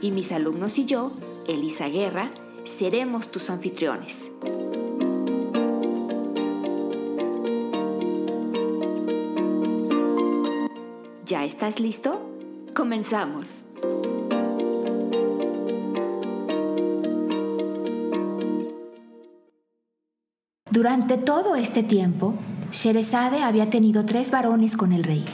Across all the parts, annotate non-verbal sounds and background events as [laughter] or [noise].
y mis alumnos y yo, Elisa Guerra, seremos tus anfitriones. ¿Ya estás listo? Comenzamos. Durante todo este tiempo, Sherezade había tenido tres varones con el rey.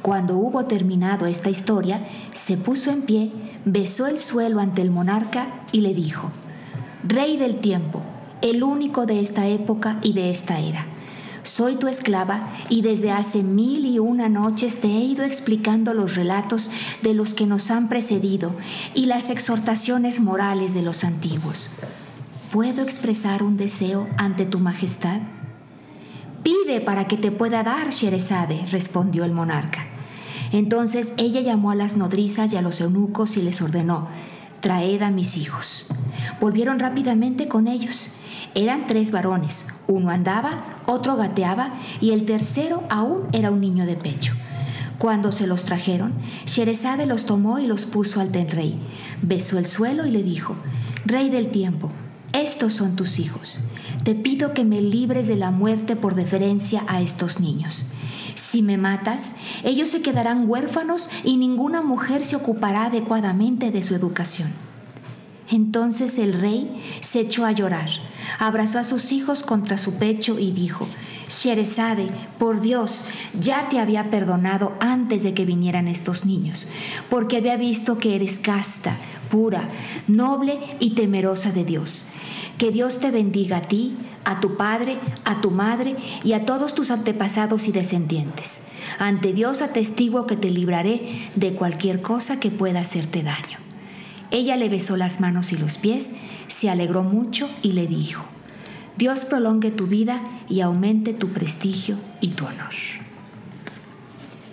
Cuando hubo terminado esta historia, se puso en pie, besó el suelo ante el monarca y le dijo, Rey del tiempo, el único de esta época y de esta era. Soy tu esclava y desde hace mil y una noches te he ido explicando los relatos de los que nos han precedido y las exhortaciones morales de los antiguos. ¿Puedo expresar un deseo ante tu majestad? Pide para que te pueda dar, Sherezade, respondió el monarca. Entonces ella llamó a las nodrizas y a los eunucos y les ordenó, traed a mis hijos. Volvieron rápidamente con ellos. Eran tres varones, uno andaba, otro gateaba y el tercero aún era un niño de pecho. Cuando se los trajeron, Sherezade los tomó y los puso al ten rey. Besó el suelo y le dijo, Rey del tiempo, estos son tus hijos. Te pido que me libres de la muerte por deferencia a estos niños. Si me matas, ellos se quedarán huérfanos y ninguna mujer se ocupará adecuadamente de su educación. Entonces el rey se echó a llorar, abrazó a sus hijos contra su pecho y dijo, Sherezade, por Dios, ya te había perdonado antes de que vinieran estos niños, porque había visto que eres casta, pura, noble y temerosa de Dios que Dios te bendiga a ti, a tu padre, a tu madre y a todos tus antepasados y descendientes. Ante Dios atestiguo que te libraré de cualquier cosa que pueda hacerte daño. Ella le besó las manos y los pies, se alegró mucho y le dijo, Dios prolongue tu vida y aumente tu prestigio y tu honor.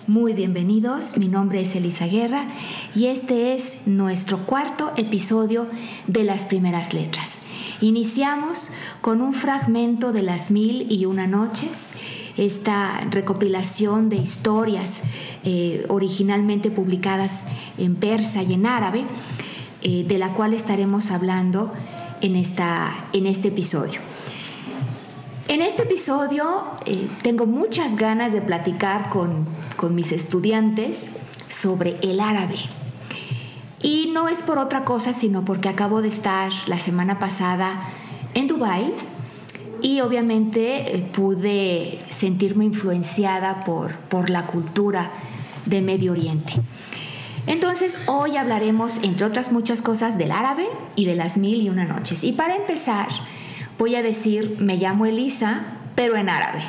Muy bienvenidos, mi nombre es Elisa Guerra y este es nuestro cuarto episodio de las primeras letras. Iniciamos con un fragmento de las mil y una noches, esta recopilación de historias eh, originalmente publicadas en persa y en árabe, eh, de la cual estaremos hablando en, esta, en este episodio. En este episodio eh, tengo muchas ganas de platicar con, con mis estudiantes sobre el árabe. Y no es por otra cosa, sino porque acabo de estar la semana pasada en Dubai y obviamente eh, pude sentirme influenciada por, por la cultura de Medio Oriente. Entonces hoy hablaremos, entre otras muchas cosas, del árabe y de las mil y una noches. Y para empezar, voy a decir, me llamo Elisa, pero en árabe.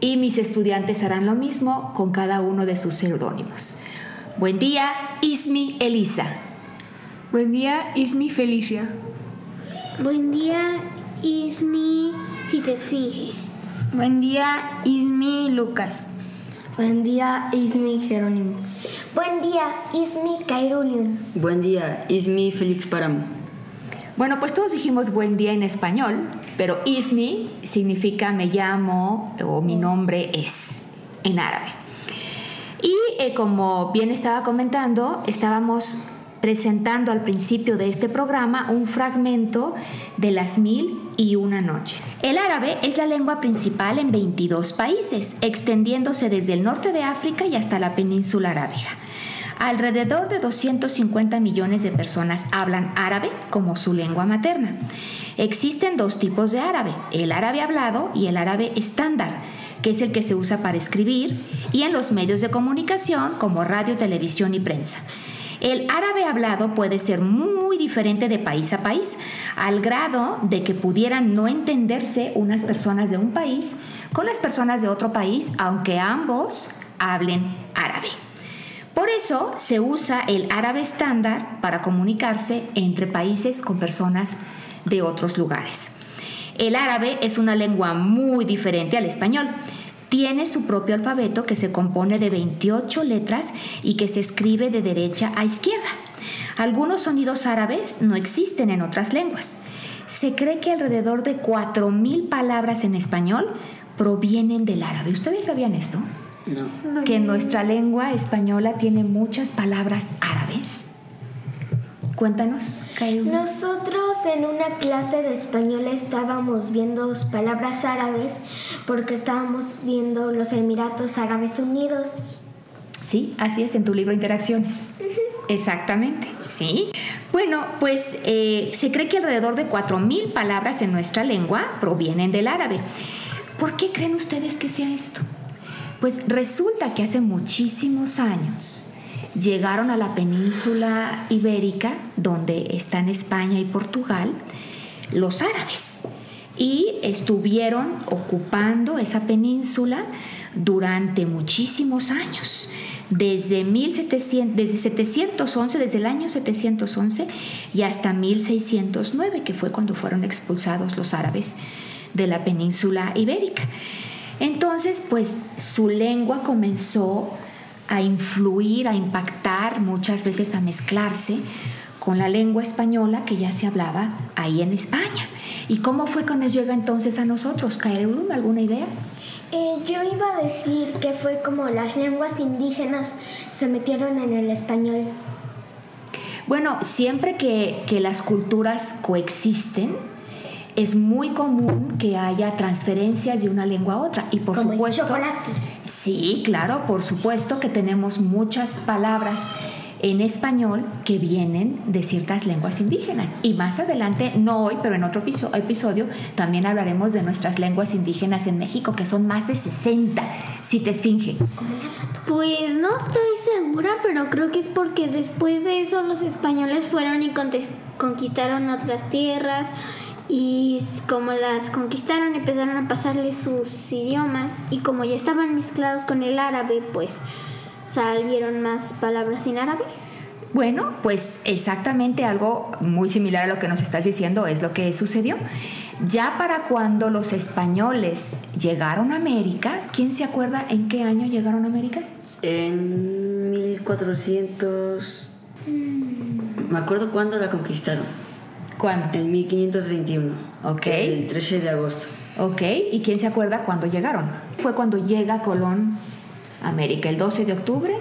Y mis estudiantes harán lo mismo con cada uno de sus seudónimos. Buen día, Ismi Elisa. Buen día, Ismi Felicia. Buen día, Ismi Citesfinge. Buen día, Ismi Lucas. Buen día, Ismi Jerónimo. Buen día, Ismi Cairulium. Buen día, Ismi Félix Paramo. Bueno, pues todos dijimos buen día en español, pero Ismi significa me llamo o mi nombre es en árabe. Y eh, como bien estaba comentando, estábamos presentando al principio de este programa un fragmento de las mil y una noches. El árabe es la lengua principal en 22 países, extendiéndose desde el norte de África y hasta la península arábiga. Alrededor de 250 millones de personas hablan árabe como su lengua materna. Existen dos tipos de árabe, el árabe hablado y el árabe estándar que es el que se usa para escribir, y en los medios de comunicación como radio, televisión y prensa. El árabe hablado puede ser muy diferente de país a país, al grado de que pudieran no entenderse unas personas de un país con las personas de otro país, aunque ambos hablen árabe. Por eso se usa el árabe estándar para comunicarse entre países con personas de otros lugares. El árabe es una lengua muy diferente al español. Tiene su propio alfabeto que se compone de 28 letras y que se escribe de derecha a izquierda. Algunos sonidos árabes no existen en otras lenguas. Se cree que alrededor de 4.000 palabras en español provienen del árabe. ¿Ustedes sabían esto? No. Que nuestra lengua española tiene muchas palabras árabes. Cuéntanos, Cairo. Nosotros en una clase de español estábamos viendo palabras árabes porque estábamos viendo los Emiratos Árabes Unidos. Sí, así es en tu libro Interacciones. Exactamente, sí. Bueno, pues eh, se cree que alrededor de 4.000 palabras en nuestra lengua provienen del árabe. ¿Por qué creen ustedes que sea esto? Pues resulta que hace muchísimos años llegaron a la península ibérica, donde están España y Portugal, los árabes. Y estuvieron ocupando esa península durante muchísimos años. Desde, 1700, desde 711, desde el año 711 y hasta 1609, que fue cuando fueron expulsados los árabes de la península ibérica. Entonces, pues su lengua comenzó a influir, a impactar, muchas veces a mezclarse con la lengua española que ya se hablaba ahí en España. ¿Y cómo fue nos llega entonces a nosotros? ¿Caerulum, alguna idea? Eh, yo iba a decir que fue como las lenguas indígenas se metieron en el español. Bueno, siempre que, que las culturas coexisten, es muy común que haya transferencias de una lengua a otra. Y por Como el supuesto. chocolate. Sí, claro, por supuesto que tenemos muchas palabras en español que vienen de ciertas lenguas indígenas. Y más adelante, no hoy, pero en otro episo- episodio, también hablaremos de nuestras lenguas indígenas en México, que son más de 60, si te esfinge. Pues no estoy segura, pero creo que es porque después de eso los españoles fueron y conquistaron otras tierras y como las conquistaron empezaron a pasarles sus idiomas y como ya estaban mezclados con el árabe, pues salieron más palabras en árabe. Bueno, pues exactamente algo muy similar a lo que nos estás diciendo es lo que sucedió. Ya para cuando los españoles llegaron a América, ¿quién se acuerda en qué año llegaron a América? En 1400... Me acuerdo cuándo la conquistaron. ¿Cuándo? En 1521. Ok. El 13 de agosto. Ok, ¿y quién se acuerda cuándo llegaron? Fue cuando llega Colón a América, el 12 de octubre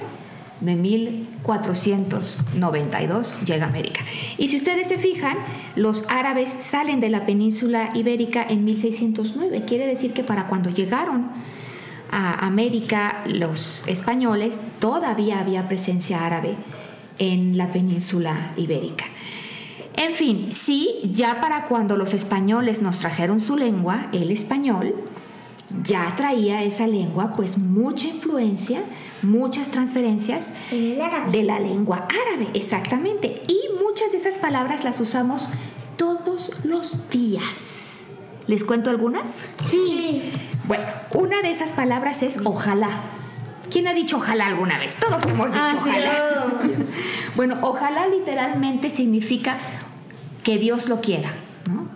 de 1492 llega a América. Y si ustedes se fijan, los árabes salen de la península ibérica en 1609. Quiere decir que para cuando llegaron a América los españoles, todavía había presencia árabe en la península ibérica. En fin, sí, ya para cuando los españoles nos trajeron su lengua, el español, ya traía esa lengua pues mucha influencia, muchas transferencias de la lengua árabe, exactamente. Y muchas de esas palabras las usamos todos los días. ¿Les cuento algunas? Sí. Bueno, una de esas palabras es ojalá. ¿Quién ha dicho ojalá alguna vez? Todos hemos dicho ojalá. [laughs] bueno, ojalá literalmente significa que Dios lo quiera, ¿no?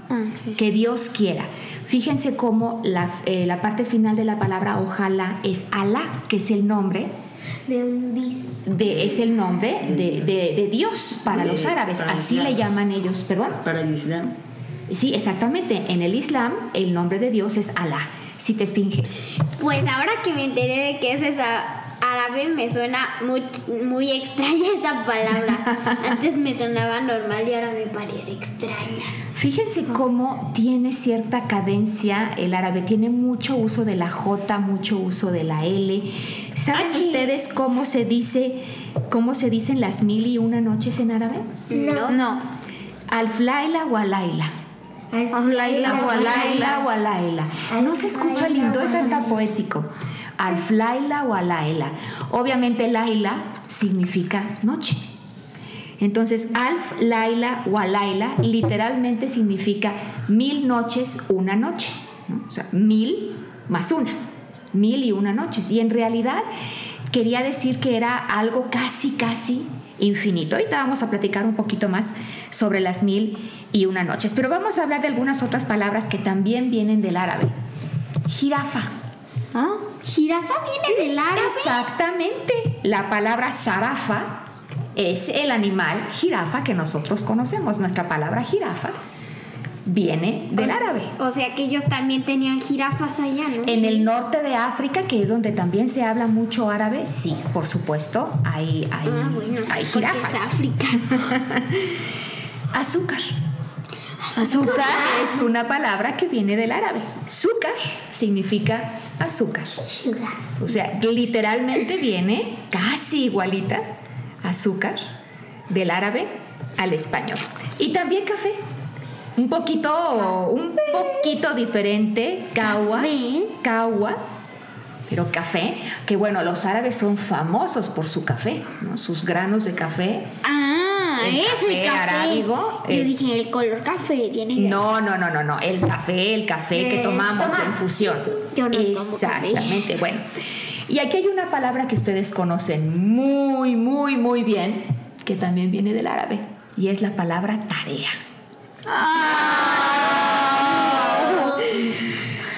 Que Dios quiera. Fíjense cómo la, eh, la parte final de la palabra ojalá es Alá, que es el nombre De un de, es el nombre de, de- de Dios para De- los árabes. para Así Islam. le llaman ellos, perdón. Para el Islam. Sí, exactamente. En el Islam el nombre de Dios es Alá. Si te esfinge. Pues ahora que me enteré de que es esa árabe me suena muy, muy extraña [laughs] esa palabra. Antes me sonaba normal y ahora me parece extraña. Fíjense cómo tiene cierta cadencia el árabe, tiene mucho uso de la J, mucho uso de la L. ¿Saben ustedes cómo se dice, cómo se dicen las mil y una noches en árabe? No. No. Alflaila walaila. Alflaila Walaila walaila. No se escucha lindo, es hasta poético. Alflaila walaila. Obviamente laila significa noche. Entonces, Alf, Laila, Walaila literalmente significa mil noches, una noche. ¿no? O sea, mil más una. Mil y una noches. Y en realidad quería decir que era algo casi, casi infinito. Ahorita vamos a platicar un poquito más sobre las mil y una noches, pero vamos a hablar de algunas otras palabras que también vienen del árabe. Jirafa. ¿Ah? ¿Jirafa viene del árabe? Exactamente. La palabra zarafa es el animal jirafa que nosotros conocemos. Nuestra palabra jirafa viene del árabe. O sea que ellos también tenían jirafas allá, ¿no? En el norte de África, que es donde también se habla mucho árabe, sí, por supuesto, hay, hay, Ah, bueno, hay porque jirafas. es África. [laughs] Azúcar. Azúcar es una palabra que viene del árabe. Azúcar significa azúcar. O sea, literalmente viene casi igualita azúcar del árabe al español. Y también café. Un poquito, un poquito diferente, kawa, kawa, pero café, que bueno, los árabes son famosos por su café, ¿no? sus granos de café. Ah, El ese café arábigo Yo es- dije, el color café viene de No, no, no, no, no. El café, el café que Eh, tomamos, toma. la infusión. Yo no café. Exactamente. Bueno. Y aquí hay una palabra que ustedes conocen muy, muy, muy bien, que también viene del árabe, y es la palabra tarea.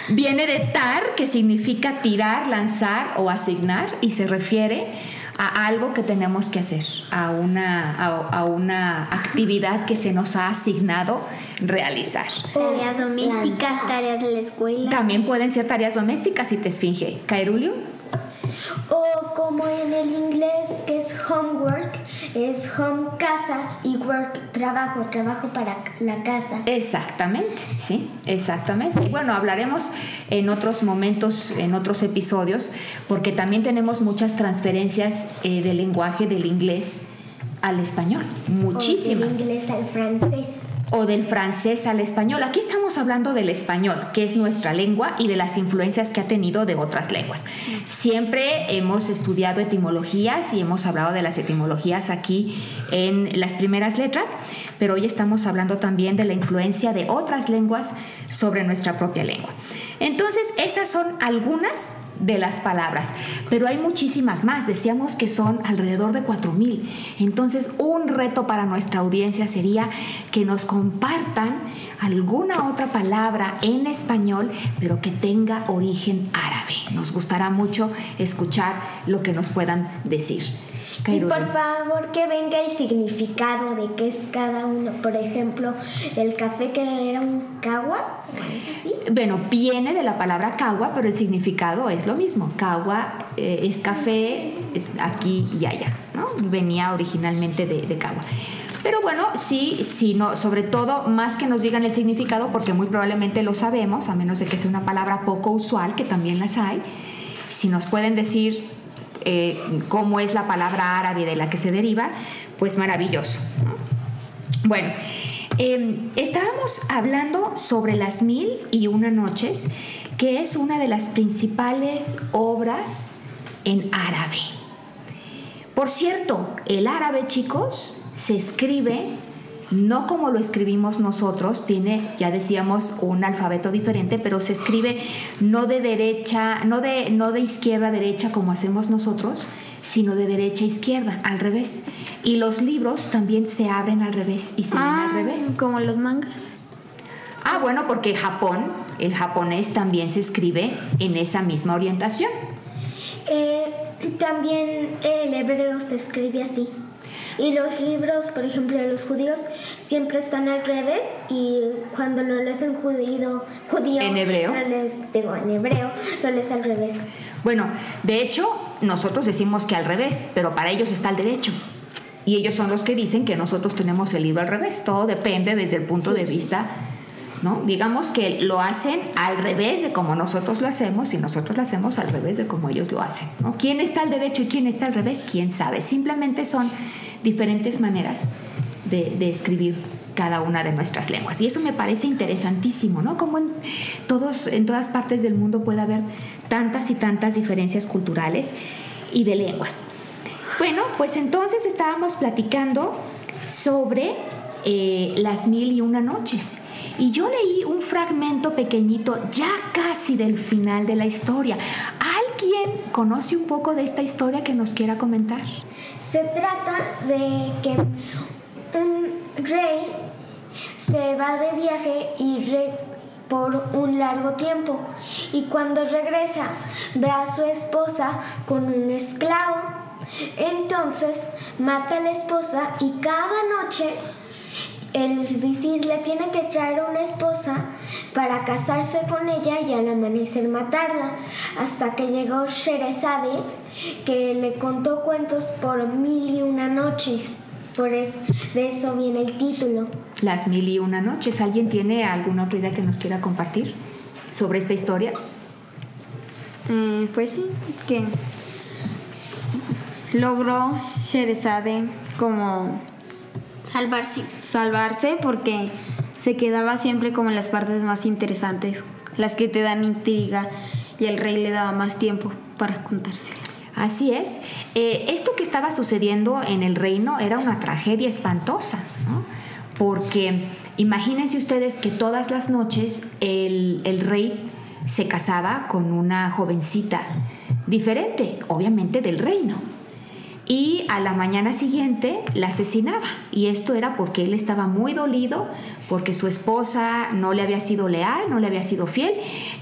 Viene de tar, que significa tirar, lanzar o asignar, y se refiere a algo que tenemos que hacer, a una, a, a una actividad que se nos ha asignado realizar. Tareas domésticas, tareas de la escuela. También pueden ser tareas domésticas si te esfinge. Cairulio. O como en el inglés es homework, es home casa y work trabajo, trabajo para la casa. Exactamente, sí, exactamente. Y bueno, hablaremos en otros momentos, en otros episodios, porque también tenemos muchas transferencias eh, del lenguaje del inglés al español, O del muchísimas. inglés al francés. O del francés al español. Aquí estamos hablando del español, que es nuestra lengua y de las influencias que ha tenido de otras lenguas. Siempre hemos estudiado etimologías y hemos hablado de las etimologías aquí en las primeras letras, pero hoy estamos hablando también de la influencia de otras lenguas sobre nuestra propia lengua. Entonces, esas son algunas de las palabras, pero hay muchísimas más. Decíamos que son alrededor de 4000. Entonces, un reto para nuestra audiencia sería que nos compartan alguna otra palabra en español, pero que tenga origen árabe. Nos gustará mucho escuchar lo que nos puedan decir. Y por favor que venga el significado de qué es cada uno. Por ejemplo, el café que era un cagua. Bueno, viene de la palabra cagua, pero el significado es lo mismo. Cagua eh, es café eh, aquí y allá, ¿no? Venía originalmente de, de cagua. Pero bueno, sí, sí, no, sobre todo, más que nos digan el significado, porque muy probablemente lo sabemos, a menos de que sea una palabra poco usual, que también las hay, si nos pueden decir eh, cómo es la palabra árabe de la que se deriva, pues maravilloso. ¿no? Bueno, eh, estábamos hablando sobre las mil y una noches, que es una de las principales obras en árabe. Por cierto, el árabe, chicos, se escribe no como lo escribimos nosotros, tiene, ya decíamos, un alfabeto diferente, pero se escribe no de derecha, no de, no de izquierda a derecha como hacemos nosotros, sino de derecha a izquierda, al revés. Y los libros también se abren al revés y se leen Ah, al revés. como los mangas. Ah, bueno, porque Japón, el japonés también se escribe en esa misma orientación. Eh, también el hebreo se escribe así. Y los libros, por ejemplo, de los judíos, siempre están al revés y cuando lo lees en judío, judío ¿En hebreo? Lo lees, digo, en hebreo, lo lees al revés. Bueno, de hecho, nosotros decimos que al revés, pero para ellos está al derecho. Y ellos son los que dicen que nosotros tenemos el libro al revés. Todo depende desde el punto de vista, ¿no? Digamos que lo hacen al revés de como nosotros lo hacemos y nosotros lo hacemos al revés de como ellos lo hacen, ¿no? ¿Quién está al derecho y quién está al revés? ¿Quién sabe? Simplemente son diferentes maneras de, de escribir cada una de nuestras lenguas. Y eso me parece interesantísimo, ¿no? Como en, todos, en todas partes del mundo puede haber tantas y tantas diferencias culturales y de lenguas. Bueno, pues entonces estábamos platicando sobre eh, las mil y una noches. Y yo leí un fragmento pequeñito, ya casi del final de la historia. ¿Alguien ¿Alguien conoce un poco de esta historia que nos quiera comentar? Se trata de que un rey se va de viaje y por un largo tiempo y cuando regresa ve a su esposa con un esclavo. Entonces mata a la esposa y cada noche el visir le tiene que traer una esposa para casarse con ella y al amanecer matarla, hasta que llegó Sherezade, que le contó cuentos por mil y una noches. Por eso, de eso viene el título. Las mil y una noches. ¿Alguien tiene alguna otra idea que nos quiera compartir sobre esta historia? Eh, pues sí, que logró Sherezade como Salvarse. salvarse porque se quedaba siempre como en las partes más interesantes, las que te dan intriga y el rey le daba más tiempo para contárselas. Así es. Eh, esto que estaba sucediendo en el reino era una tragedia espantosa, ¿no? Porque imagínense ustedes que todas las noches el, el rey se casaba con una jovencita diferente, obviamente del reino y a la mañana siguiente la asesinaba. Y esto era porque él estaba muy dolido, porque su esposa no le había sido leal, no le había sido fiel,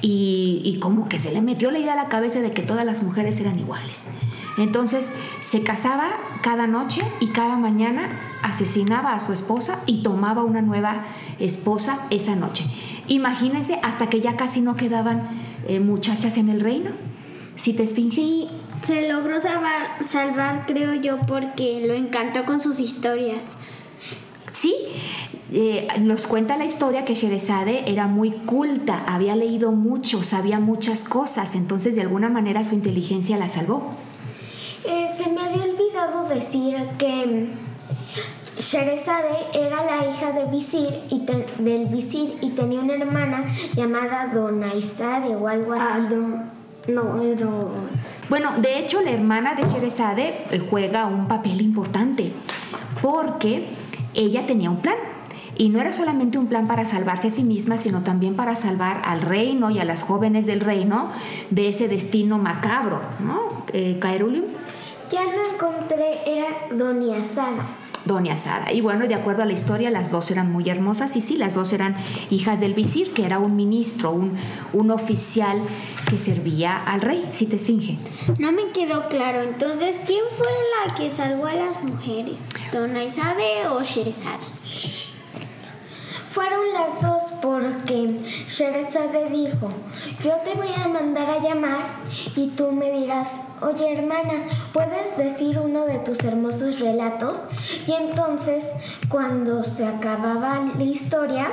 y, como que se le metió la idea a la cabeza de que todas las mujeres eran iguales. Entonces se casaba cada noche y cada mañana asesinaba a su esposa y tomaba una nueva esposa esa noche. Imagínense hasta que ya casi no quedaban eh, muchachas en el reino. Si te esfinge. Se logró salvar, salvar, creo yo, porque lo encantó con sus historias. Sí, eh, nos cuenta la historia que Sherezade era muy culta, había leído mucho, sabía muchas cosas, entonces de alguna manera su inteligencia la salvó. Eh, se me había olvidado decir que Sherezade era la hija de visir y del visir y tenía una hermana llamada Donaizade o algo así. Ah, no, no. Bueno, de hecho, la hermana de Sherezade eh, juega un papel importante porque ella tenía un plan. Y no era solamente un plan para salvarse a sí misma, sino también para salvar al reino y a las jóvenes del reino de ese destino macabro, ¿no? Eh, Ya lo encontré, era Doña Sada. Doña Sada. Y bueno, de acuerdo a la historia, las dos eran muy hermosas y sí, las dos eran hijas del visir, que era un ministro, un, un oficial que servía al rey, si te esfinge. No me quedó claro, entonces, ¿quién fue la que salvó a las mujeres? ¿Dona Isade o Sherezade? Fueron las dos porque Sherazade dijo, yo te voy a mandar a llamar y tú me dirás, oye hermana, ¿puedes decir uno de tus hermosos relatos? Y entonces, cuando se acababa la historia,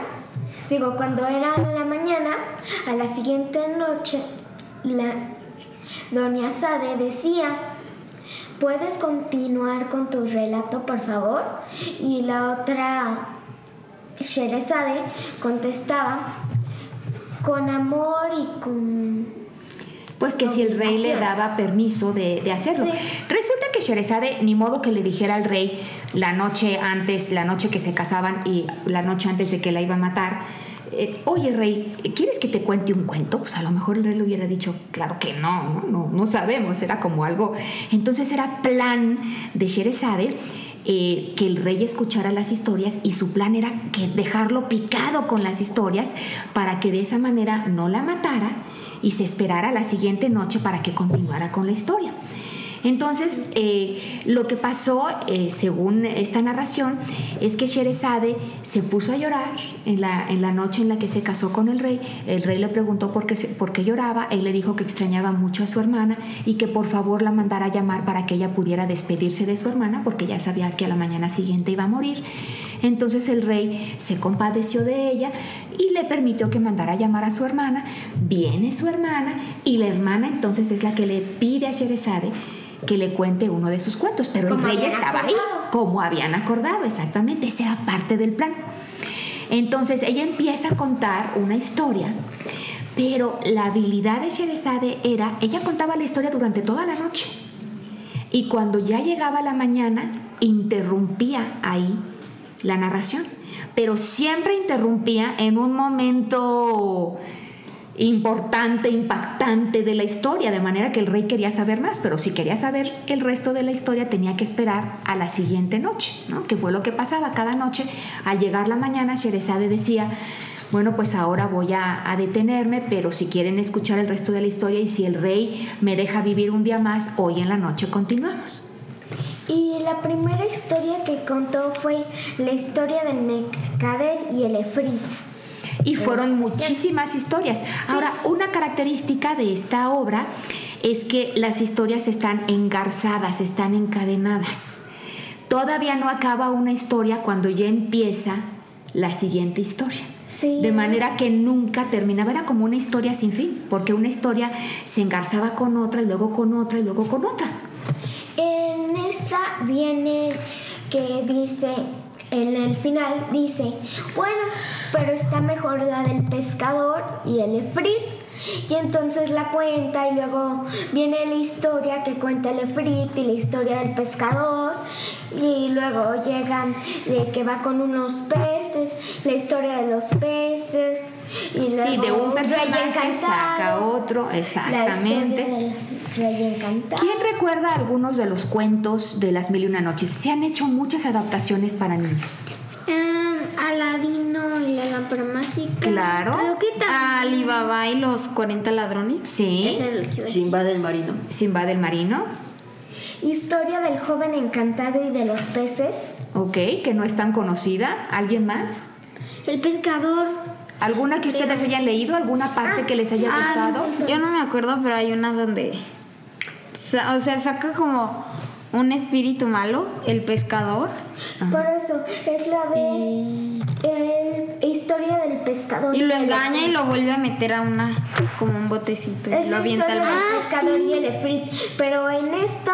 digo, cuando era la mañana, a la siguiente noche, la doña Sade decía, ¿puedes continuar con tu relato, por favor? Y la otra Sherezade contestaba con amor y con... Pues que si el rey le daba permiso de, hacerlo. Resulta que Sherezade, ni modo que le dijera al rey la noche antes, la noche que se casaban y la noche antes de que la iba a matar, eh, oye rey, ¿quieres que te cuente un cuento? Pues a lo mejor el rey le hubiera dicho, claro que no, no, no, no sabemos, era como algo. Entonces era plan de Sherezade eh, que el rey escuchara las historias y su plan era que dejarlo picado con las historias para que de esa manera no la matara y se esperara la siguiente noche para que continuara con la historia. Entonces, eh, lo que pasó, eh, según esta narración, es que Sherezade se puso a llorar en la, en la noche en la que se casó con el rey. El rey le preguntó por qué, por qué lloraba. Él le dijo que extrañaba mucho a su hermana y que por favor la mandara a llamar para que ella pudiera despedirse de su hermana porque ya sabía que a la mañana siguiente iba a morir. Entonces el rey se compadeció de ella y le permitió que mandara a llamar a su hermana. Viene su hermana y la hermana entonces es la que le pide a Sherezade que le cuente uno de sus cuentos, pero el rey estaba ahí, como habían acordado, exactamente, esa era parte del plan. Entonces ella empieza a contar una historia, pero la habilidad de Sherezade era, ella contaba la historia durante toda la noche. Y cuando ya llegaba la mañana interrumpía ahí la narración, pero siempre interrumpía en un momento importante, impactante de la historia, de manera que el rey quería saber más, pero si quería saber el resto de la historia tenía que esperar a la siguiente noche, ¿no? Que fue lo que pasaba cada noche. Al llegar la mañana, Sherezade decía, bueno, pues ahora voy a, detenerme, pero si quieren escuchar el resto de la historia y si el rey me deja vivir un día más, hoy en la noche continuamos. Y la primera historia que contó fue la historia del mercader y el efrit. Y fueron muchísimas historias. Ahora, una característica de esta obra es que las historias están engarzadas, están encadenadas. Todavía no acaba una historia cuando ya empieza la siguiente historia. Sí. De manera que nunca terminaba, era como una historia sin fin, porque una historia se engarzaba con otra y luego con otra y luego con otra. En esta viene que dice, en el final dice, bueno, pero está mejor la del pescador y el efrit. Y entonces la cuenta y luego viene la historia que cuenta el efrit y la historia del pescador. Y luego llegan de que va con unos peces, la historia de los peces. Y luego Sí, de un personaje saca otro, exactamente. del Rey. ¿Quién recuerda algunos de los cuentos de las mil y una noches? Se han hecho muchas adaptaciones para niños. Em, Aladino y la lámpara mágica. Claro. Creo que también. Alibaba y los 40 ladrones. Sí. es el que Simba del Marino. Simba del Marino. Historia del joven encantado y de los peces. Ok, que no es tan conocida. ¿Alguien más? El pescador. ¿Alguna que ustedes hayan leído? ¿Alguna parte que les haya Ah, gustado? yo no me acuerdo, pero hay una donde. O sea, saca como un espíritu malo, el pescador. Por eso es la de el- historia del pescador. Y lo engaña y lo vuelve a meter a una. como un botecito. Es Y lo avienta al del pescador y el efrit. Pero en este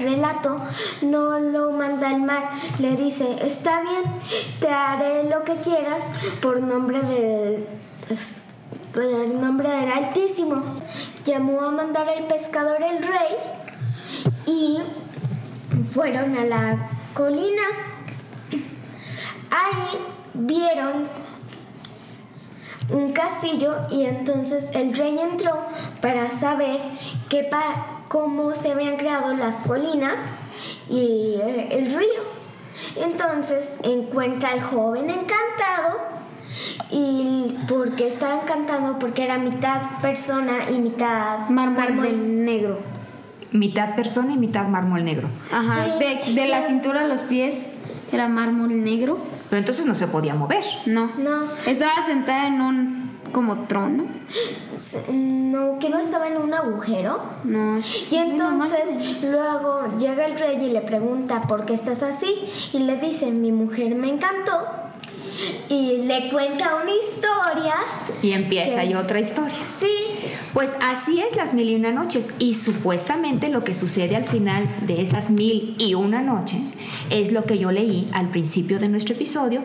relato no lo manda al mar. Le dice, está bien, te haré lo que quieras por nombre de... es- por el nombre del Altísimo. Llamó a mandar al pescador el rey y fueron a la colina. Ahí vieron un castillo y entonces el rey entró para saber qué pa- cómo se habían creado las colinas y eh, el río. Entonces encuentra al joven encantado y porque estaba encantado porque era mitad persona y mitad Mármol negro. Mitad persona y mitad mármol negro. Ajá. Sí. De, de la cintura a los pies era mármol negro. Pero entonces no se podía mover. No. No. Estaba sentada en un como trono. No, que no estaba en un agujero. No. Y entonces luego llega el rey y le pregunta por qué estás así y le dice mi mujer me encantó y le cuenta una historia. Y empieza y otra historia. Sí, Pues así es las mil y una noches y supuestamente lo que sucede al final de esas mil y una noches es lo que yo leí al principio de nuestro episodio,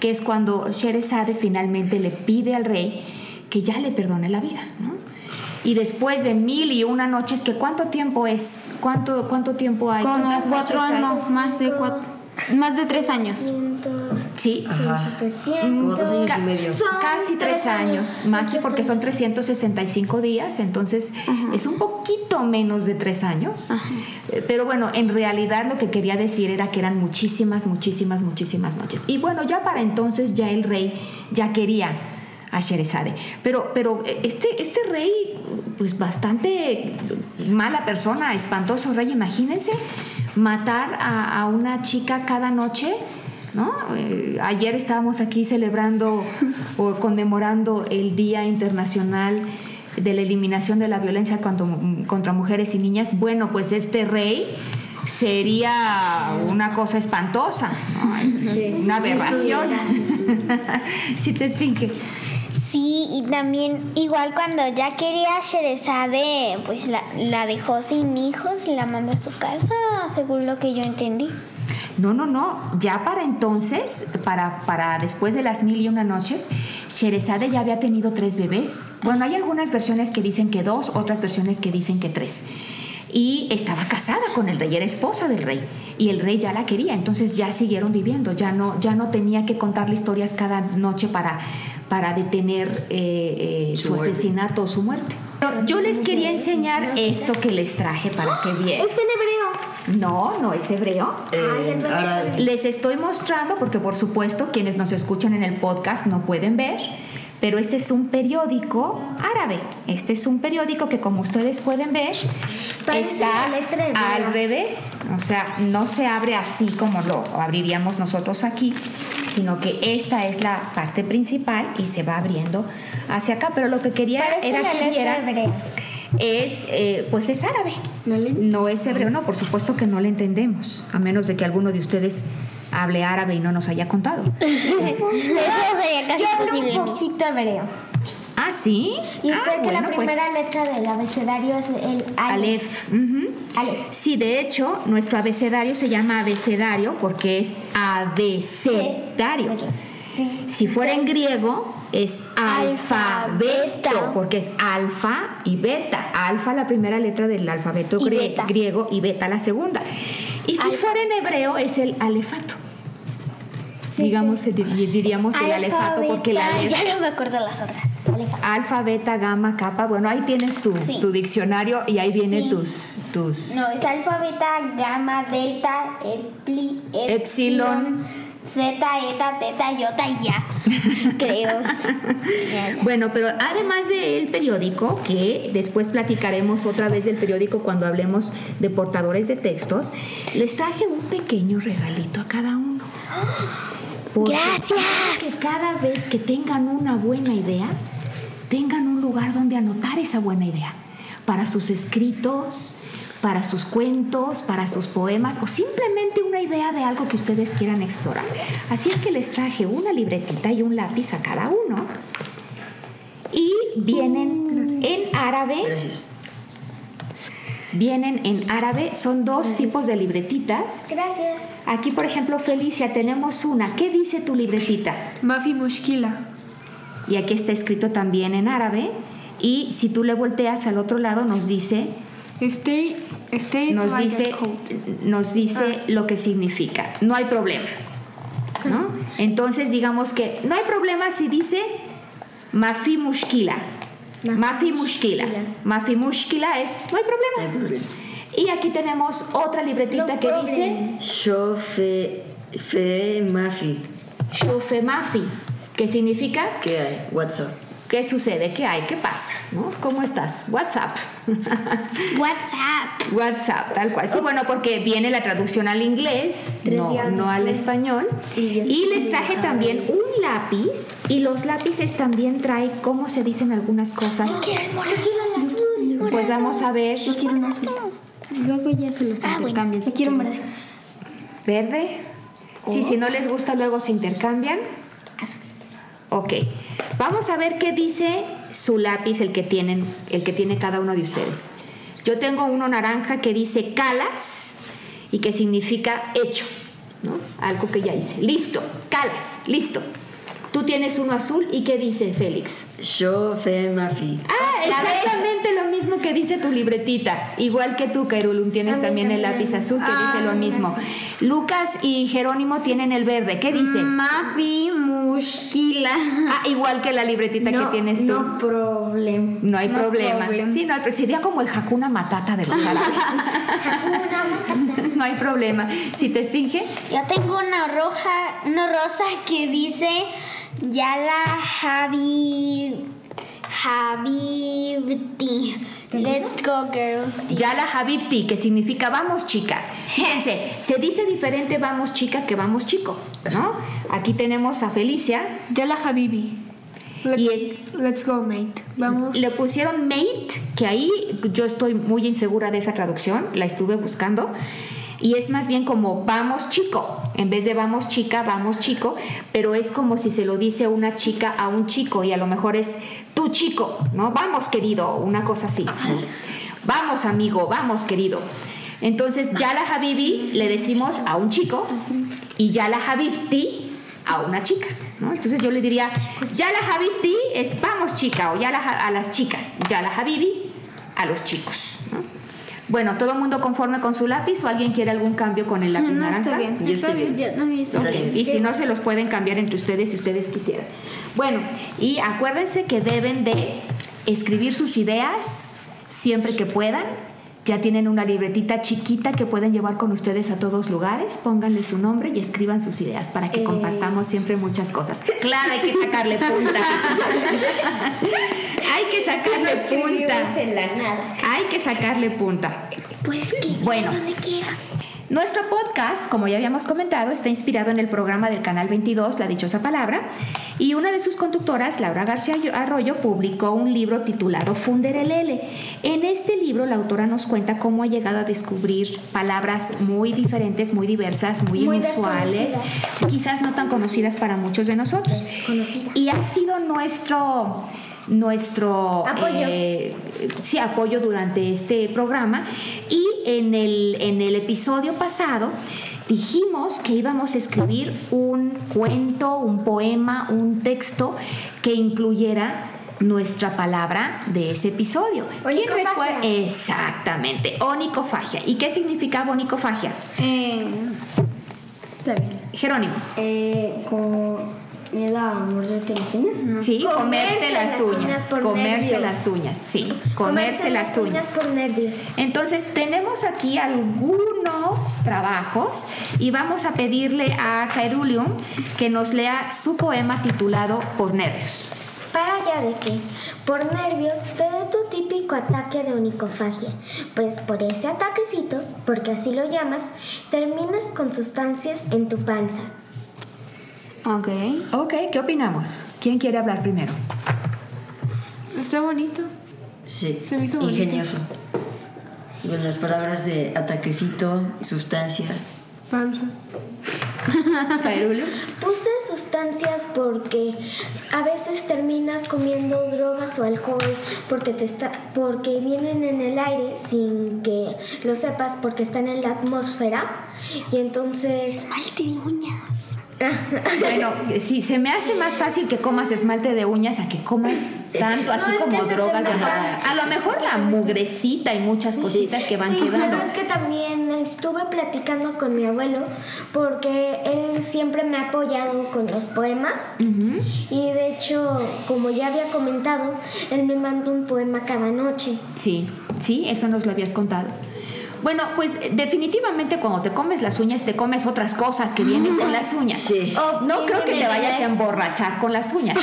que es cuando Sherezade finalmente le pide al rey que ya le perdone la vida, ¿no? Y después de mil y una noches, que ¿cuánto tiempo es? ¿Cuánto, cuánto tiempo hay? Como ¿Cuántas cuatro años, más de cuatro, más de tres años. 300, Sí, Ajá. 700. Como dos años y medio. Son casi tres años, más sí, porque son 365 días, entonces es un poquito menos de tres años. Eh, Pero bueno, en realidad lo que quería decir era que eran muchísimas, muchísimas, muchísimas noches. Y bueno, ya para entonces ya el rey ya quería a Sherezade. Pero, pero eh, este, este rey, pues bastante mala persona, espantoso rey, imagínense matar a, a una chica cada noche. ¿No? Eh, ayer estábamos aquí celebrando [laughs] o conmemorando el Día Internacional de la Eliminación de la Violencia cuando- contra Mujeres y Niñas. Bueno, pues este rey sería una cosa espantosa, ¿no? una aberración. [laughs] Si te esfinge. Sí, y también igual cuando ya quería Sherezade, pues la, la dejó sin hijos y la mandó a su casa, según lo que yo entendí. No, no, no. Ya para entonces, para, para después de las mil y una noches, Sherezade ya había tenido tres bebés. Bueno, hay algunas versiones que dicen que dos, otras versiones que dicen que tres. Y estaba casada con el rey, era esposa del rey. Y el rey ya la quería, entonces ya siguieron viviendo. Ya no, ya no tenía que contarle historias cada noche para, para detener eh, eh, su asesinato o su muerte. Pero Yo les quería enseñar esto que les traje para que vieran. Está en hebreo. No, no es hebreo. Eh, Les estoy mostrando, porque por supuesto quienes nos escuchan en el podcast no pueden ver, pero este es un periódico árabe. Este es un periódico que como ustedes pueden ver Parece está al revés. O sea, no se abre así como lo abriríamos nosotros aquí, sino que esta es la parte principal y se va abriendo hacia acá. Pero lo que quería Parece era la que letra hebrea. es, eh, pues es árabe. ¿No le- No es hebreo, no, por supuesto que no le entendemos, a menos de que alguno de ustedes hable árabe y no nos haya contado. [laughs] Eso sería casi Yo hablo un poquito hebreo. Ah, sí. Y ah, sé que la pues, primera letra del abecedario es el Aleph. Aleph. Aleph. Sí, de hecho, nuestro abecedario se llama abecedario porque es abecedario. Sí. Si fuera en griego, es alfabeto, Alfabeto. porque es alfa y beta. Alfa la primera letra del alfabeto Y grie- beta. griego y beta la segunda. Y si Alfa. fuera en hebreo, es el alefato. Digamos, di- diríamos el alefato porque la letra... Ya no me acuerdo las otras. Alfa, beta, gamma, kappa. Bueno, ahí tienes tu, Sí. tu diccionario y ahí vienen Sí. tus, tus... No, es alfa, beta, gamma, delta, epli, Epsilon. zeta, eta, teta, iota y ya. [laughs] Creo. Bueno, pero además del periódico, que después platicaremos otra vez del periódico cuando hablemos de portadores de textos, les traje un pequeño regalito a cada uno. Porque Gracias. Que cada vez que tengan una buena idea, tengan un lugar donde anotar esa buena idea. Para sus escritos, para sus cuentos, para sus poemas o simplemente una idea de algo que ustedes quieran explorar. Así es que les traje una libretita y un lápiz a cada uno. Y vienen en árabe. gracias. Vienen en árabe, son dos tipos de libretitas. Gracias. Aquí, por ejemplo, Felicia, tenemos una. ¿Qué dice tu libretita? Mafi Mushkila. Y aquí está escrito también en árabe. Y si tú le volteas al otro lado, nos dice, Stay, stay nos dice, nos dice lo que significa. No hay problema. ¿no? [laughs] Entonces, digamos que no hay problema si dice mafi mushkila. Mafi mushkila. Mafi mushkila es no hay No hay problema. problema. Y aquí tenemos otra libretita No que problem. dice Yo fe, mafi. shofe mafi, que significa ¿Qué hay? WhatsApp. ¿Qué sucede? ¿Qué hay? ¿Qué pasa? ¿No? ¿Cómo estás? WhatsApp. [laughs] WhatsApp. WhatsApp, tal cual. Sí, bueno, porque viene la traducción al inglés, no, no al español. Y les traje también un lápiz y los lápices también trae cómo se dicen algunas cosas. Quiero el morado. Yo quiero el azul. Pues vamos a ver. Yo quiero un azul. Luego ya se los Ah, intercambian. Yo quiero un verde. ¿Verde? Sí, si no les gusta luego se intercambian. Ok. Vamos a ver qué dice su lápiz, el que tienen, el que tiene cada uno de ustedes. Yo tengo uno naranja que dice calas y que significa hecho, ¿no? Algo que ya hice. Listo, calas, listo. Tú tienes uno azul y qué dice Félix. Yo fe mafi. Ah, exactamente lo mismo que dice tu libretita. Igual que tú, Kairulum, tienes también el lápiz azul que dice lo mismo. Lucas y Jerónimo tienen el verde. ¿Qué dice? Mafi Mushkila. Ah, igual que la libretita que tienes tú. No problem. No hay No problema. problem. Sí, no, pero sería como el Hakuna Matata de los árabes. [laughs] no hay problema. Si te esfinge, Yo tengo una roja, una rosa que dice Yala Habib Habibti. Let's go girl. Yala Habibti, que significa vamos chica. Fíjense, se dice diferente vamos chica que vamos chico, ¿no? Aquí tenemos a Felicia, Yala Habibi. Let's, Y es- let's go, mate. Vamos. le pusieron mate, que ahí yo estoy muy insegura de esa traducción, la estuve buscando. Y es más bien como vamos chico, en vez de vamos chica, vamos chico, pero es como si se lo dice una chica a un chico y a lo mejor es tu chico, ¿no? Vamos querido, una cosa así. Vamos amigo, vamos querido. Entonces, Yala Habibi le decimos a un chico y Yala Habibti a una chica, ¿no? Entonces yo le diría, Yala Habibti es vamos chica o Yala Ha- a las chicas, Yala Habibi a los chicos. Bueno, ¿todo el mundo conforme con su lápiz o alguien quiere algún cambio con el lápiz No, naranja? está bien. Yo está bien. Yo. Y si no, se los pueden cambiar entre ustedes si ustedes quisieran. Bueno, y acuérdense que deben de escribir sus ideas siempre que puedan. Ya tienen una libretita chiquita que pueden llevar con ustedes a todos lugares. Pónganle su nombre y escriban sus ideas para que compartamos siempre muchas cosas. Claro, hay que sacarle punta. [laughs] hay que sacarle punta. en la nada. Hay que sacarle punta. Puedes escribir Bueno. donde quieras. Nuestro podcast, como ya habíamos comentado, está inspirado en el programa del Canal 22, La Dichosa Palabra, y una de sus conductoras, Laura García Arroyo, publicó un libro titulado Funderelele. En este libro, la autora nos cuenta cómo ha llegado a descubrir palabras muy diferentes, muy diversas, muy, Muy inusuales, quizás no tan conocidas para muchos de nosotros. Y ha sido nuestro nuestro Apoyo. eh, sí, apoyo durante este programa y en el, en el episodio pasado dijimos que íbamos a escribir un cuento, un poema, un texto que incluyera nuestra palabra de ese episodio. ¿Quién recuerda? Exactamente, onicofagia. ¿Y qué significaba onicofagia? Eh. Jerónimo. Eh, con miedo a morderte las uñas. Sí, Comerse comerte las, las uñas. uñas por comerse nervios. las uñas, sí. Comerse, las uñas. por nervios. Entonces tenemos aquí algunos trabajos y vamos a pedirle a Caerulium que nos lea su poema titulado Por nervios. Para allá de que, por nervios, te dé tu típico ataque de onicofagia. Pues por ese ataquecito, porque así lo llamas, terminas con sustancias en tu panza. Ok. Ok, ¿qué opinamos? ¿Quién quiere hablar primero? Está bonito. Sí, Se me hizo bonito. ingenioso. Con las palabras de ataquecito, sustancia. Panza. [laughs] Puse sustancias porque a veces terminas comiendo drogas o alcohol porque te está porque vienen en el aire sin que lo sepas porque están en la atmósfera y entonces de uñas. Bueno, sí, se me hace más fácil que comas esmalte de uñas a que comas tanto así como drogas de. A lo mejor la mugrecita y muchas cositas que van sí, quedando. es que también estuve platicando con mi abuelo porque él siempre me ha apoyado con los poemas y de hecho, como ya había comentado, él me manda un poema cada noche. Sí, sí, eso nos lo habías contado. Bueno, pues definitivamente cuando te comes las uñas te comes otras cosas que vienen con las [laughs] uñas. Sí. Oh, no creo que te vayas a emborrachar con las uñas.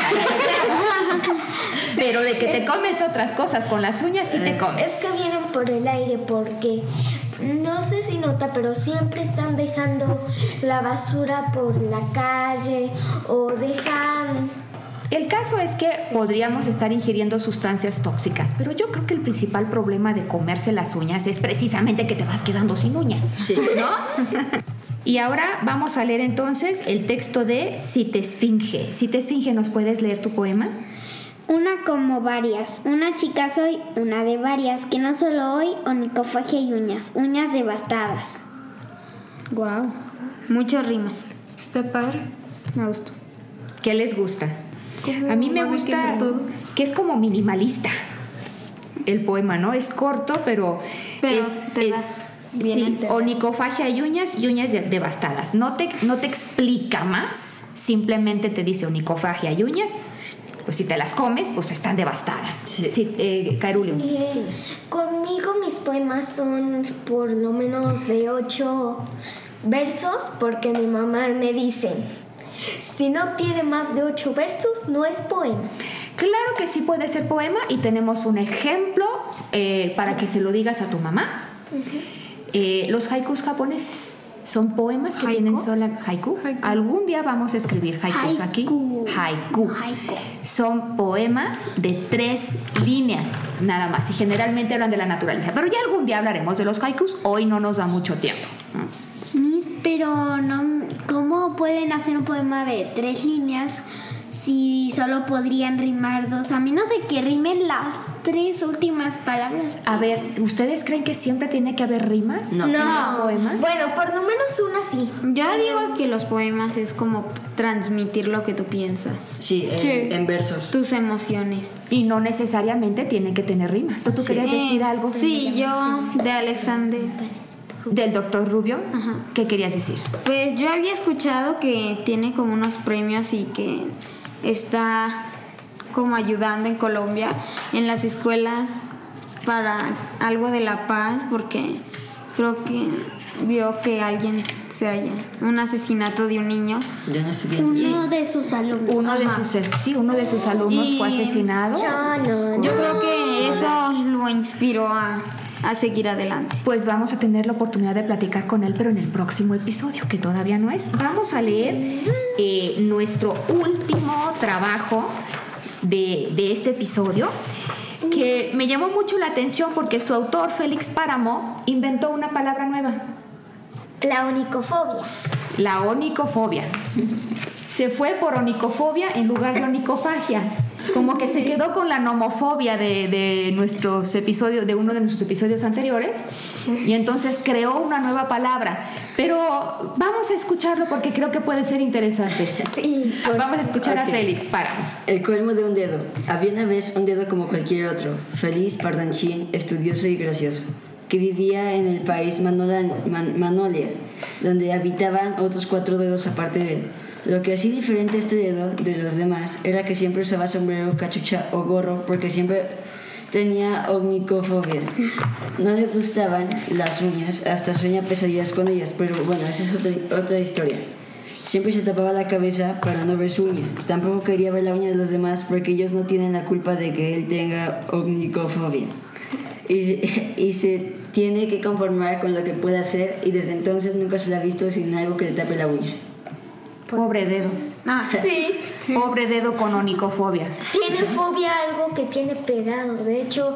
[laughs] Pero de que te comes otras cosas con las uñas sí te comes. Es que vienen por el aire porque no sé si nota, pero siempre están dejando la basura por la calle o dejan El caso es que podríamos estar ingiriendo sustancias tóxicas, pero yo creo que el principal problema de comerse las uñas es precisamente que te vas quedando sin uñas, Sí. ¿no? Y ahora vamos a leer entonces el texto de Si te esfinge. Si te esfinge, ¿nos puedes leer tu poema? Una como varias. Una chica soy, una de varias, que no solo hoy, onicofagia y uñas, uñas devastadas. Wow. Muchas rimas. Está padre. Me gustó. ¿Qué les gusta? A mí me gusta que es como minimalista el poema, ¿no? Es corto, pero, Pero es, te es- da bien sí, entender. onicofagia y uñas y uñas de- devastadas. No te, no te explica más, simplemente te dice onicofagia y uñas. Pues si te las comes, pues están devastadas. Sí. Sí, eh. Eh, conmigo mis poemas son por lo menos de ocho versos porque mi mamá me dice, si no tiene más de ocho versos, no es poema. Claro que sí puede ser poema y tenemos un ejemplo eh, para que se lo digas a tu mamá. Eh, los haikus japoneses son poemas que ¿Haiku? tienen sola haiku. Haiku. Algún día vamos a escribir haikus aquí. Haiku. Haiku. Haiku. Son poemas de tres líneas nada más y generalmente hablan de la naturaleza. Pero ya algún día hablaremos de los haikus. Hoy no nos da mucho tiempo. Pero no, ¿cómo pueden hacer un poema de tres líneas si solo podrían rimar dos? A menos de que rimen las tres últimas palabras. A ver, ¿ustedes creen que siempre tiene que haber rimas? No. ¿En los poemas? Bueno, por lo menos una sí. Yo digo que los poemas es como transmitir lo que tú piensas, Sí, en, en versos. tus emociones. Y no necesariamente tienen que tener rimas. ¿Tú querías decir algo? Sí, yo de Alexander. Del doctor Rubio. ¿Qué querías decir? Pues yo había escuchado que tiene como unos premios y que está como ayudando en Colombia en las escuelas para algo de la paz porque creo que vio que alguien se haya un asesinato de un niño Ya no estudiantes. Uno de sus alumnos. Uno de sus, sí, uno de sus alumnos Y- fue asesinado. No, no, yo creo que eso lo inspiró a, a seguir adelante Pues vamos a tener la oportunidad de platicar con él, pero en el próximo episodio, que todavía no es. Vamos a leer eh, nuestro último trabajo de, de este episodio, que me llamó mucho la atención porque su autor, Félix Páramo, inventó una palabra nueva, La onicofobia. la onicofobia. Se fue por onicofobia en lugar de onicofagia. Como que se quedó con la nomofobia de, de nuestros episodios, de uno de nuestros episodios anteriores, y entonces creó una nueva palabra. Pero vamos a escucharlo porque creo que puede ser interesante. Sí. Vamos a escuchar a. Félix para. El colmo de un dedo. Había una vez un dedo como cualquier otro, feliz, pardanchín, estudioso y gracioso, que vivía en el país Manola- Man- Manolia, donde habitaban otros cuatro dedos aparte de él. Lo que hacía diferente este dedo de los demás era que siempre usaba sombrero, cachucha o gorro porque siempre tenía omnicofobia. No le gustaban las uñas, hasta sueña pesadillas con ellas, pero bueno, esa es otra, otra historia. Siempre se tapaba la cabeza para no ver su uña. Tampoco quería ver la uña de los demás porque ellos no tienen la culpa de que él tenga omnicofobia. Y, y se tiene que conformar con lo que puede hacer y desde entonces nunca se la ha visto sin algo que le tape la uña. Pobre dedo. ah Sí. Pobre dedo con onicofobia. Tiene fobia a algo que tiene pegado. De hecho,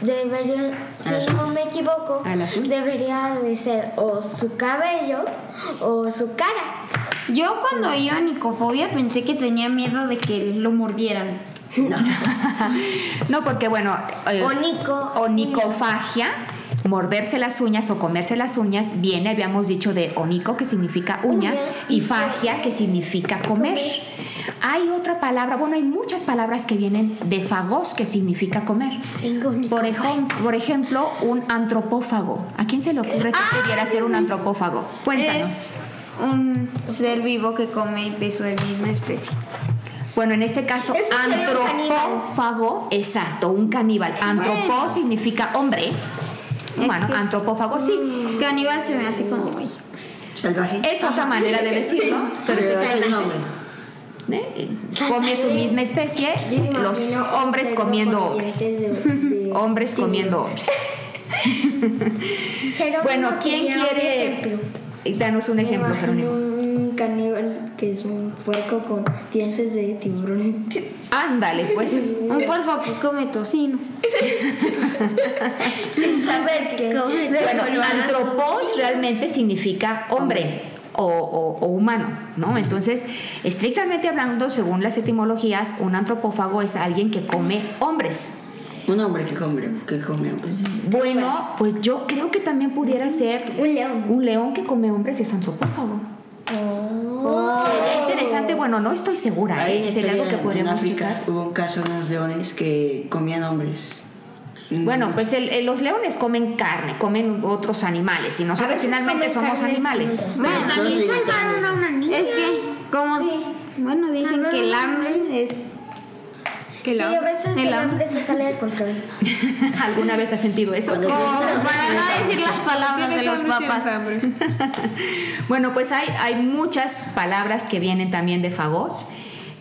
debería, si no me equivoco, debería de ser o su cabello o su cara. yo cuando oía onicofobia pensé que tenía miedo de que lo mordieran [laughs] [laughs] No, porque bueno, eh, Onico. onicofagia, morderse las uñas o comerse las uñas, viene, habíamos dicho, de onico, que significa uña, y fagia, que significa comer. Hay otra palabra, bueno, hay muchas palabras que vienen de fagos, que significa comer. Por, ejem- por ejemplo, un antropófago. ¿A quién se le ocurre que pudiera ser un antropófago? Cuéntanos. es un ser vivo que come de su misma especie Bueno, en este caso, un antropófago, exacto, un caníbal. Antropo significa hombre. Bueno, que- antropófago sí. caníbal se me hace como muy Salvaje. Es otra manera de decirlo. pero es el nombre. ¿eh? Come su misma especie, los hombres [laughs] comiendo hombres. Hombres comiendo hombres. Bueno, ¿quién quiere danos un ejemplo, Jerónimo? Caníbal que es un puerco con dientes de tiburón. [laughs] Ándale, pues. [laughs] un puerco que come tocino [laughs] Sin saber que. Bueno, antropos realmente significa hombre o, o- o humano, ¿no? Entonces, estrictamente hablando, según las etimologías, un antropófago es alguien que come hombres. Un hombre que come, que come hombres. Bueno, pues yo creo que también pudiera ser Un león. un león que come hombres es antropófago. Sería interesante, bueno, no estoy segura, Ahí ¿eh? sería algo que Italia, en podríamos África checar. hubo un caso de unos leones que comían hombres. Mm, Bueno, pues el- el- los leones comen carne, comen otros animales y nosotros finalmente somos carne animales. Bueno, también a una niña. es que como bueno dicen que el hambre es Sí, a veces el el hambre. se sale de control. [laughs] ¿Alguna vez has sentido eso? Cuando hambre, para no decir las palabras de los hambre. [laughs] Bueno, pues hay, hay muchas palabras que vienen también de fagos,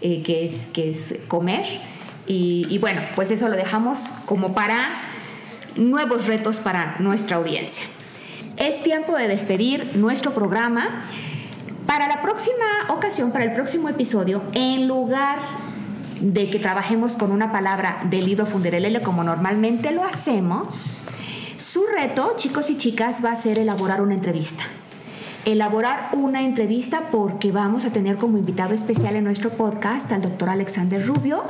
eh, que, es, que es comer. Y, y bueno, pues eso lo dejamos como para nuevos retos para nuestra audiencia. Es tiempo de despedir nuestro programa. Para la próxima ocasión, para el próximo episodio, en lugar de que trabajemos con una palabra del libro Funderelele como normalmente lo hacemos, su reto, chicos y chicas, va a ser elaborar una entrevista. Elaborar una entrevista porque vamos a tener como invitado especial en nuestro podcast al doctor Alexander Rubio,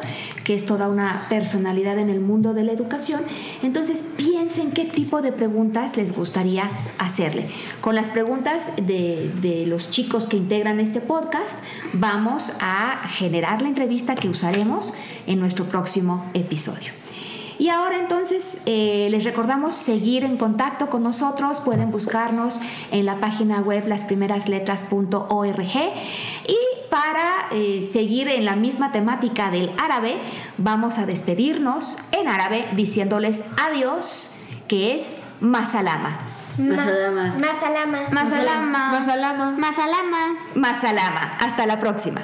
que es toda una personalidad en el mundo de la educación. Entonces piensen qué tipo de preguntas les gustaría hacerle. Con las preguntas de, de los chicos que integran este podcast, vamos a generar la entrevista que usaremos en nuestro próximo episodio. Y ahora entonces eh, les recordamos seguir en contacto con nosotros. Pueden buscarnos en la página web lasprimerasletras.org y para eh, seguir en la misma temática del árabe, vamos a despedirnos en árabe diciéndoles adiós, que es masalama. Masalama. Masalama. Masalama. Masalama. Masalama. Masalama. Hasta la próxima.